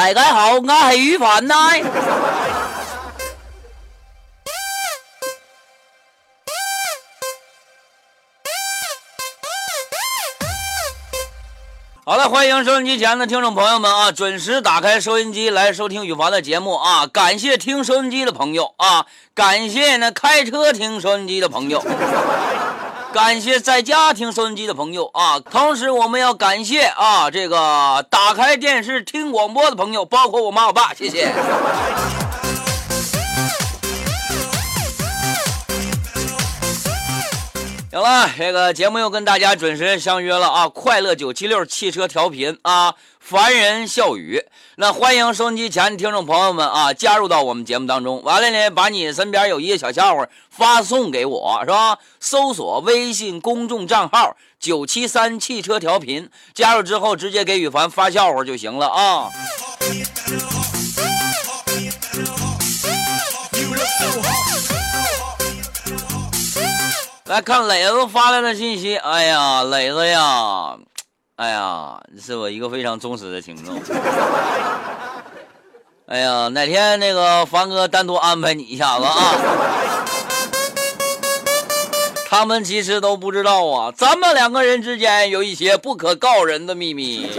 大家好，我是宇凡呐。好了，欢迎收音机前的听众朋友们啊，准时打开收音机来收听羽凡的节目啊！感谢听收音机的朋友啊，感谢呢开车听收音机的朋友，感谢在家听收音机的朋友啊！同时，我们要感谢啊这个打开电视听广播的朋友，包括我妈我爸，谢谢。行了，这个节目又跟大家准时相约了啊！快乐九七六汽车调频啊，凡人笑语。那欢迎收音机前听众朋友们啊，加入到我们节目当中。完了呢，把你身边有一些小笑话发送给我，是吧？搜索微信公众账号九七三汽车调频，加入之后直接给羽凡发笑话就行了啊。来看磊子发来的信息，哎呀，磊子呀，哎呀，是我一个非常忠实的听众。哎呀，哪天那个凡哥单独安排你一下子啊？他们其实都不知道啊，咱们两个人之间有一些不可告人的秘密。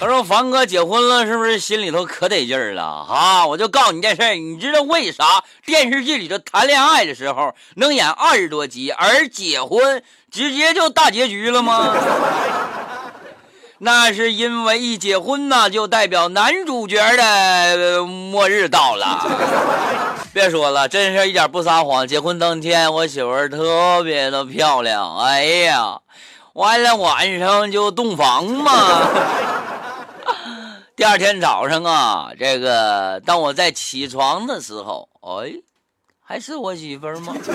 他说：“凡哥结婚了，是不是心里头可得劲儿了啊？我就告诉你件事，你知道为啥电视剧里头谈恋爱的时候能演二十多集，而结婚直接就大结局了吗？那是因为一结婚呢，就代表男主角的末日到了。别说了，真是一点不撒谎。结婚当天，我媳妇儿特别的漂亮，哎呀，完了晚上就洞房嘛。”第二天早上啊，这个当我在起床的时候，哎，还是我媳妇儿吗？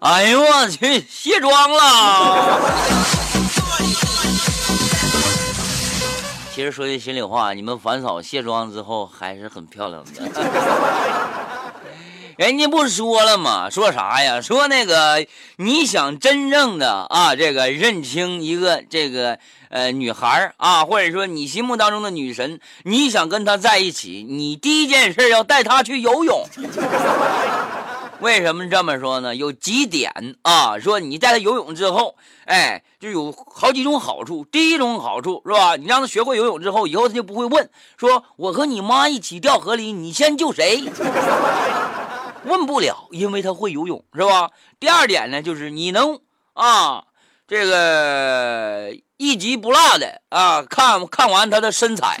哎呦我去，卸妆了。其实说句心里话，你们凡嫂卸妆之后还是很漂亮的。人家不说了吗？说啥呀？说那个你想真正的啊，这个认清一个这个。呃，女孩啊，或者说你心目当中的女神，你想跟她在一起，你第一件事要带她去游泳。为什么这么说呢？有几点啊，说你带她游泳之后，哎，就有好几种好处。第一种好处是吧？你让她学会游泳之后，以后她就不会问，说我和你妈一起掉河里，你先救谁？不了，因为他会游泳，是吧？第二点呢，就是你能啊，这个。一集不落的啊，看看完他的身材。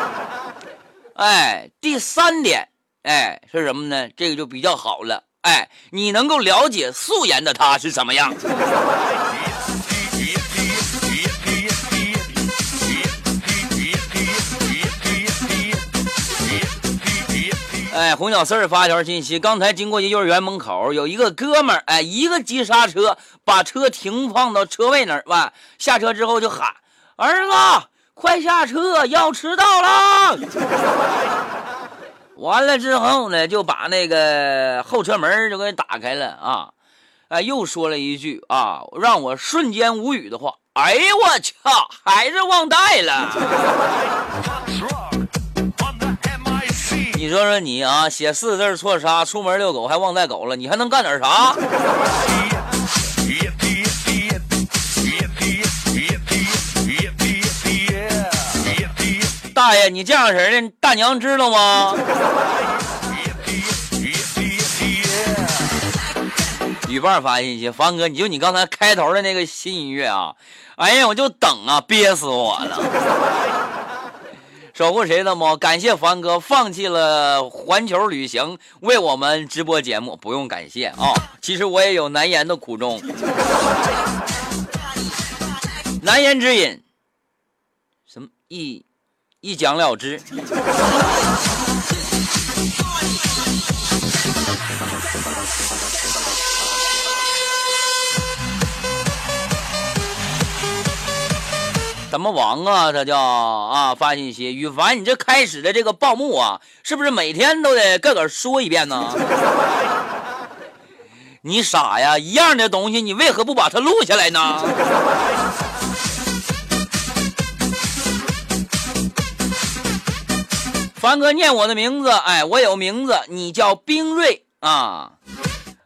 哎，第三点，哎是什么呢？这个就比较好了。哎，你能够了解素颜的他是什么样。哎，红小四发一条信息，刚才经过一幼儿园门口，有一个哥们儿，哎，一个急刹车，把车停放到车位那儿，完下车之后就喊：“儿子，快下车，要迟到了。”完了之后呢，就把那个后车门就给打开了啊，哎，又说了一句啊，让我瞬间无语的话：“哎呦我操，孩子忘带了。”你说说你啊，写四字错杀，出门遛狗还忘带狗了，你还能干点啥？大爷，你这样式的，大娘知道吗？雨伴发信息，凡哥，你就你刚才开头的那个新音乐啊，哎呀，我就等啊，憋死我了。守护谁的猫？感谢凡哥放弃了环球旅行，为我们直播节目。不用感谢啊，其实我也有难言的苦衷，难言之隐，什么一一讲了之。什么王啊？他叫啊！发信息，羽凡，你这开始的这个报幕啊，是不是每天都得个个说一遍呢？你傻呀！一样的东西，你为何不把它录下来呢？凡哥念我的名字，哎，我有名字，你叫冰瑞啊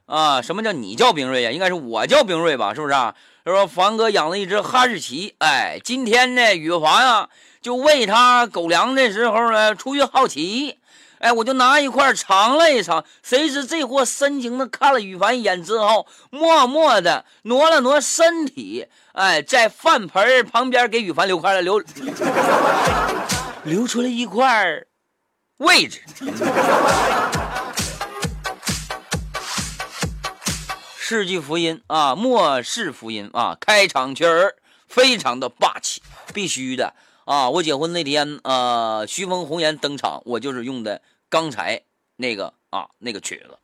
啊！什么叫你叫冰瑞呀？应该是我叫冰瑞吧？是不是啊？他说凡哥养了一只哈士奇，哎，今天呢，羽凡呀就喂它狗粮的时候呢，出于好奇。哎，我就拿一块尝了一尝，谁知这货深情的看了羽凡一眼之后，默默的挪了挪身体，哎，在饭盆旁边给羽凡留块了留，留出了一块位置。世纪福音啊，末世福音啊，开场曲儿非常的霸气，必须的啊！我结婚那天，呃，徐峰红颜登场，我就是用的。刚才那个啊，那个曲子，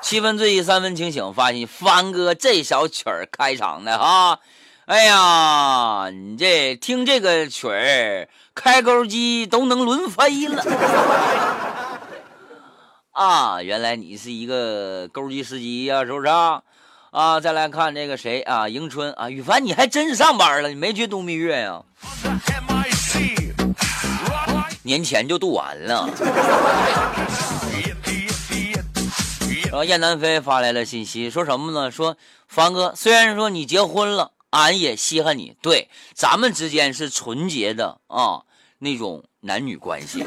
七分醉意三分清醒，发现帆哥这小曲儿开场的哈，哎呀，你这听这个曲儿，开钩机都能轮飞了啊！原来你是一个钩机司机呀，是不是啊？啊，再来看这个谁啊，迎春啊，羽凡，你还真上班了，你没去度蜜月呀？年前就度完了。然后燕南飞发来了信息，说什么呢？说凡哥，虽然说你结婚了，俺也稀罕你。对，咱们之间是纯洁的啊，那种男女关系，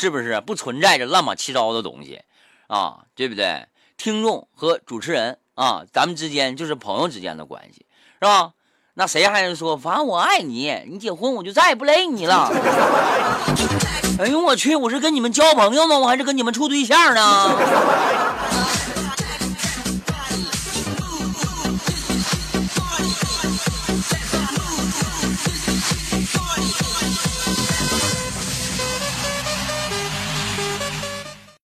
是不是不存在着乱码七糟的东西啊？对不对？听众和主持人啊，咱们之间就是朋友之间的关系，是吧？那谁还能说，反正我爱你，你结婚我就再也不勒你了。哎呦我去，我是跟你们交朋友呢？我还是跟你们处对象呢？